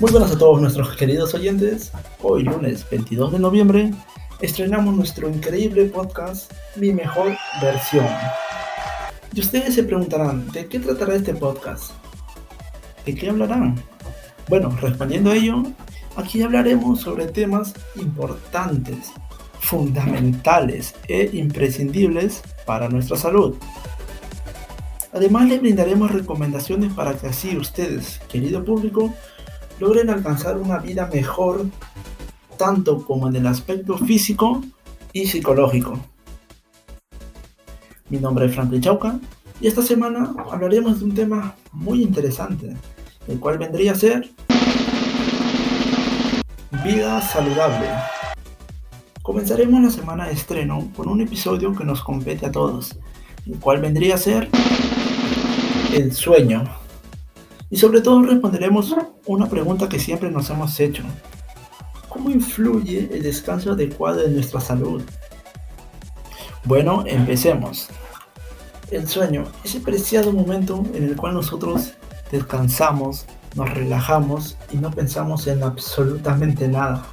Muy buenas a todos nuestros queridos oyentes. Hoy lunes 22 de noviembre estrenamos nuestro increíble podcast Mi Mejor Versión. Y ustedes se preguntarán, ¿de qué tratará este podcast? ¿De qué hablarán? Bueno, respondiendo a ello, aquí hablaremos sobre temas importantes, fundamentales e imprescindibles para nuestra salud. Además, le brindaremos recomendaciones para que así ustedes, querido público, logren alcanzar una vida mejor, tanto como en el aspecto físico y psicológico. Mi nombre es Franklin Chauca y esta semana hablaremos de un tema muy interesante, el cual vendría a ser vida saludable. Comenzaremos la semana de estreno con un episodio que nos compete a todos, el cual vendría a ser el sueño. Y sobre todo responderemos una pregunta que siempre nos hemos hecho. ¿Cómo influye el descanso adecuado en nuestra salud? Bueno, empecemos. El sueño, ese preciado momento en el cual nosotros descansamos, nos relajamos y no pensamos en absolutamente nada.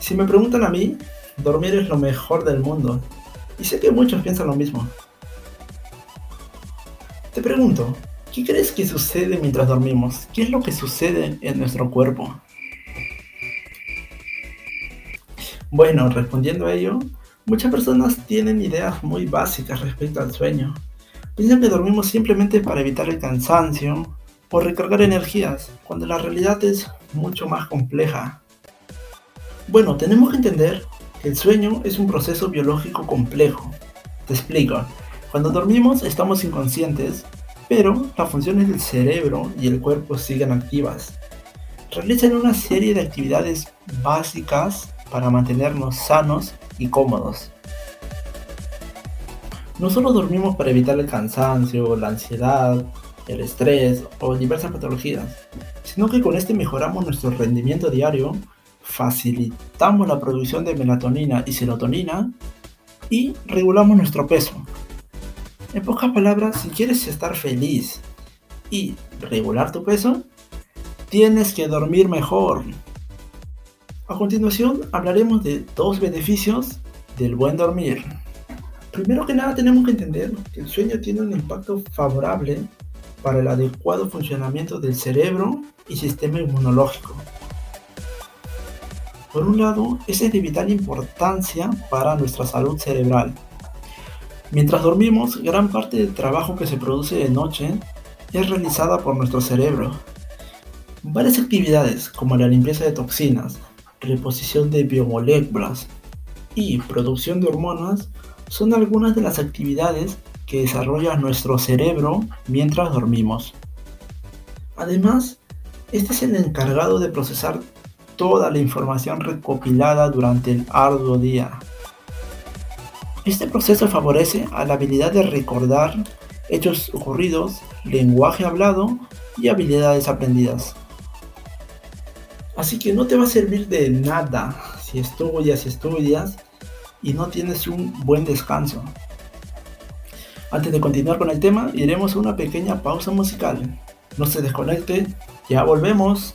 Si me preguntan a mí, dormir es lo mejor del mundo. Y sé que muchos piensan lo mismo. Te pregunto, ¿Qué crees que sucede mientras dormimos? ¿Qué es lo que sucede en nuestro cuerpo? Bueno, respondiendo a ello, muchas personas tienen ideas muy básicas respecto al sueño. Piensan que dormimos simplemente para evitar el cansancio o recargar energías, cuando la realidad es mucho más compleja. Bueno, tenemos que entender que el sueño es un proceso biológico complejo. Te explico. Cuando dormimos estamos inconscientes pero las funciones del cerebro y el cuerpo siguen activas. Realizan una serie de actividades básicas para mantenernos sanos y cómodos. No solo dormimos para evitar el cansancio, la ansiedad, el estrés o diversas patologías, sino que con este mejoramos nuestro rendimiento diario, facilitamos la producción de melatonina y serotonina y regulamos nuestro peso, en pocas palabras, si quieres estar feliz y regular tu peso, tienes que dormir mejor. A continuación hablaremos de dos beneficios del buen dormir. Primero que nada tenemos que entender que el sueño tiene un impacto favorable para el adecuado funcionamiento del cerebro y sistema inmunológico. Por un lado, es de vital importancia para nuestra salud cerebral Mientras dormimos, gran parte del trabajo que se produce de noche es realizada por nuestro cerebro. Varias actividades como la limpieza de toxinas, reposición de biomoléculas y producción de hormonas son algunas de las actividades que desarrolla nuestro cerebro mientras dormimos. Además, este es el encargado de procesar toda la información recopilada durante el arduo día. Este proceso favorece a la habilidad de recordar hechos ocurridos, lenguaje hablado y habilidades aprendidas. Así que no te va a servir de nada si estudias estudias y no tienes un buen descanso. Antes de continuar con el tema, iremos a una pequeña pausa musical. No se desconecte, ya volvemos.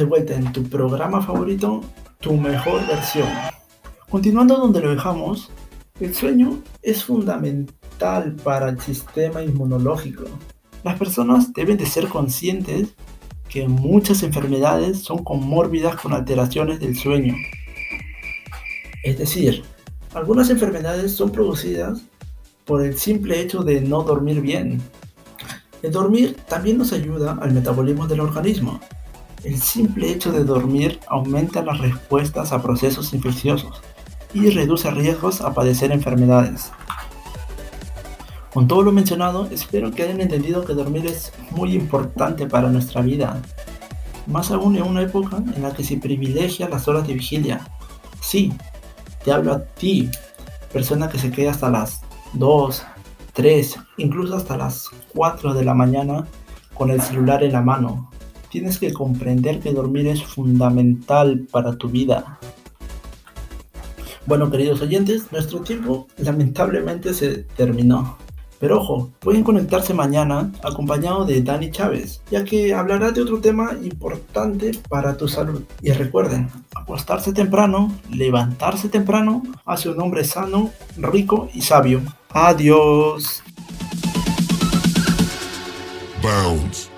De vuelta en tu programa favorito, tu mejor versión. Continuando donde lo dejamos, el sueño es fundamental para el sistema inmunológico. Las personas deben de ser conscientes que muchas enfermedades son comórbidas con alteraciones del sueño. Es decir, algunas enfermedades son producidas por el simple hecho de no dormir bien. El dormir también nos ayuda al metabolismo del organismo. El simple hecho de dormir aumenta las respuestas a procesos infecciosos y reduce riesgos a padecer enfermedades. Con todo lo mencionado, espero que hayan entendido que dormir es muy importante para nuestra vida, más aún en una época en la que se privilegia las horas de vigilia. Sí, te hablo a ti, persona que se queda hasta las 2, 3, incluso hasta las 4 de la mañana con el celular en la mano. Tienes que comprender que dormir es fundamental para tu vida. Bueno, queridos oyentes, nuestro tiempo lamentablemente se terminó. Pero ojo, pueden conectarse mañana acompañado de Dani Chávez, ya que hablará de otro tema importante para tu salud. Y recuerden, acostarse temprano, levantarse temprano, hace un hombre sano, rico y sabio. Adiós. Bounds.